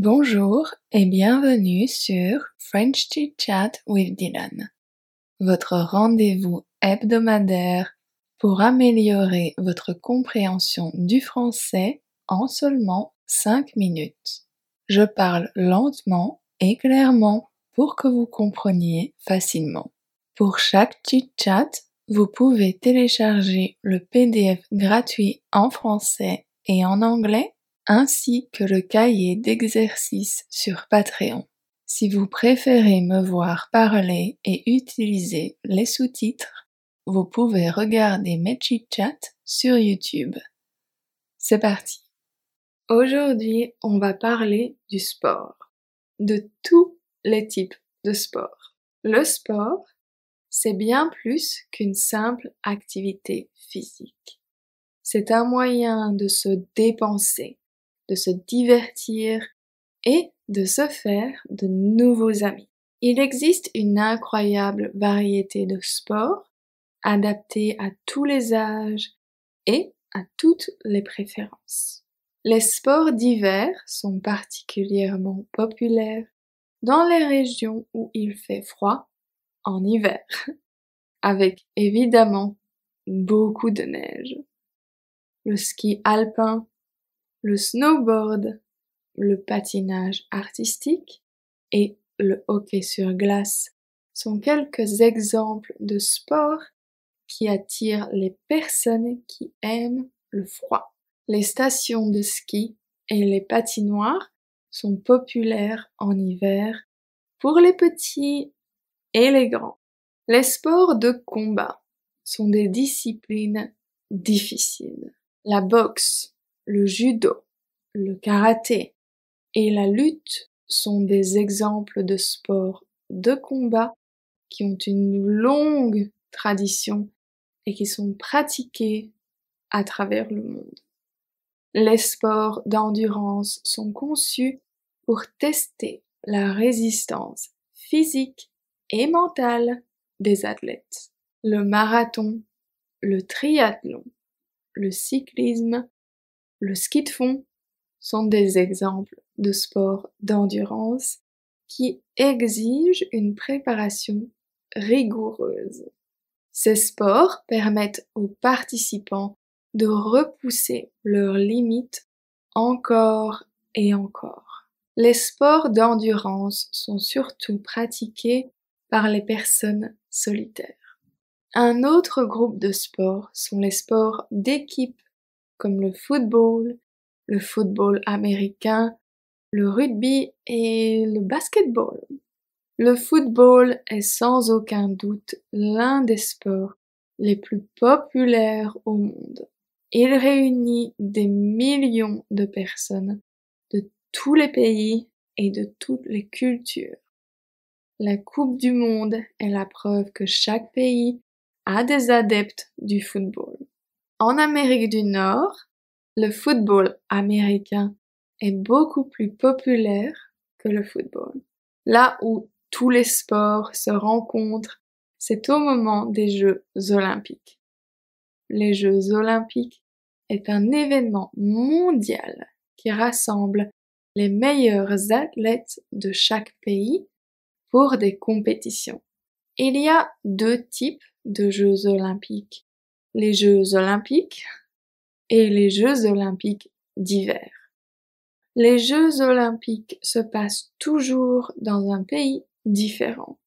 Bonjour et bienvenue sur French Chit Chat with Dylan, votre rendez-vous hebdomadaire pour améliorer votre compréhension du français en seulement 5 minutes. Je parle lentement et clairement pour que vous compreniez facilement. Pour chaque chit chat, vous pouvez télécharger le PDF gratuit en français et en anglais ainsi que le cahier d'exercices sur Patreon. Si vous préférez me voir parler et utiliser les sous-titres, vous pouvez regarder mes chit-chats sur YouTube. C'est parti. Aujourd'hui, on va parler du sport, de tous les types de sport. Le sport, c'est bien plus qu'une simple activité physique. C'est un moyen de se dépenser, de se divertir et de se faire de nouveaux amis. Il existe une incroyable variété de sports adaptés à tous les âges et à toutes les préférences. Les sports d'hiver sont particulièrement populaires dans les régions où il fait froid en hiver, avec évidemment beaucoup de neige. Le ski alpin le snowboard, le patinage artistique et le hockey sur glace sont quelques exemples de sports qui attirent les personnes qui aiment le froid. Les stations de ski et les patinoires sont populaires en hiver pour les petits et les grands. Les sports de combat sont des disciplines difficiles. La boxe, le judo, le karaté et la lutte sont des exemples de sports de combat qui ont une longue tradition et qui sont pratiqués à travers le monde. Les sports d'endurance sont conçus pour tester la résistance physique et mentale des athlètes. Le marathon, le triathlon, le cyclisme le ski de fond sont des exemples de sports d'endurance qui exigent une préparation rigoureuse. Ces sports permettent aux participants de repousser leurs limites encore et encore. Les sports d'endurance sont surtout pratiqués par les personnes solitaires. Un autre groupe de sports sont les sports d'équipe comme le football, le football américain, le rugby et le basketball. Le football est sans aucun doute l'un des sports les plus populaires au monde. Il réunit des millions de personnes de tous les pays et de toutes les cultures. La Coupe du Monde est la preuve que chaque pays a des adeptes du football. En Amérique du Nord, le football américain est beaucoup plus populaire que le football. Là où tous les sports se rencontrent, c'est au moment des Jeux olympiques. Les Jeux olympiques est un événement mondial qui rassemble les meilleurs athlètes de chaque pays pour des compétitions. Il y a deux types de Jeux olympiques les Jeux olympiques et les Jeux olympiques d'hiver. Les Jeux olympiques se passent toujours dans un pays différent.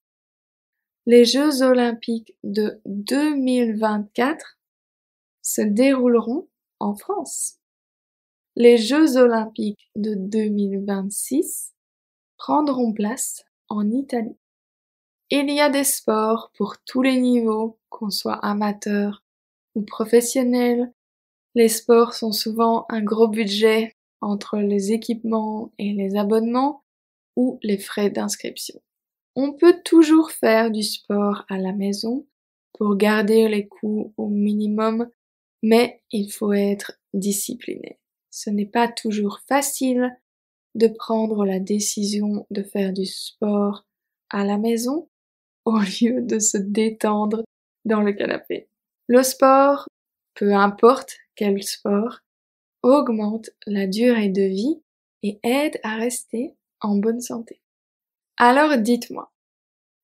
Les Jeux olympiques de 2024 se dérouleront en France. Les Jeux olympiques de 2026 prendront place en Italie. Il y a des sports pour tous les niveaux, qu'on soit amateur ou professionnels. Les sports sont souvent un gros budget entre les équipements et les abonnements ou les frais d'inscription. On peut toujours faire du sport à la maison pour garder les coûts au minimum, mais il faut être discipliné. Ce n'est pas toujours facile de prendre la décision de faire du sport à la maison au lieu de se détendre dans le canapé. Le sport, peu importe quel sport, augmente la durée de vie et aide à rester en bonne santé. Alors dites-moi,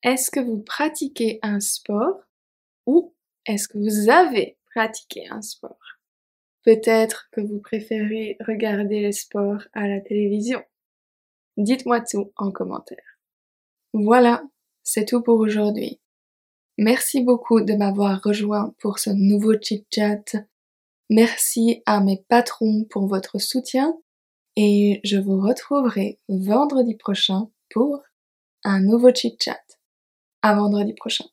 est-ce que vous pratiquez un sport ou est-ce que vous avez pratiqué un sport? Peut-être que vous préférez regarder les sports à la télévision. Dites-moi tout en commentaire. Voilà, c'est tout pour aujourd'hui. Merci beaucoup de m'avoir rejoint pour ce nouveau chit-chat. Merci à mes patrons pour votre soutien et je vous retrouverai vendredi prochain pour un nouveau chit-chat. À vendredi prochain.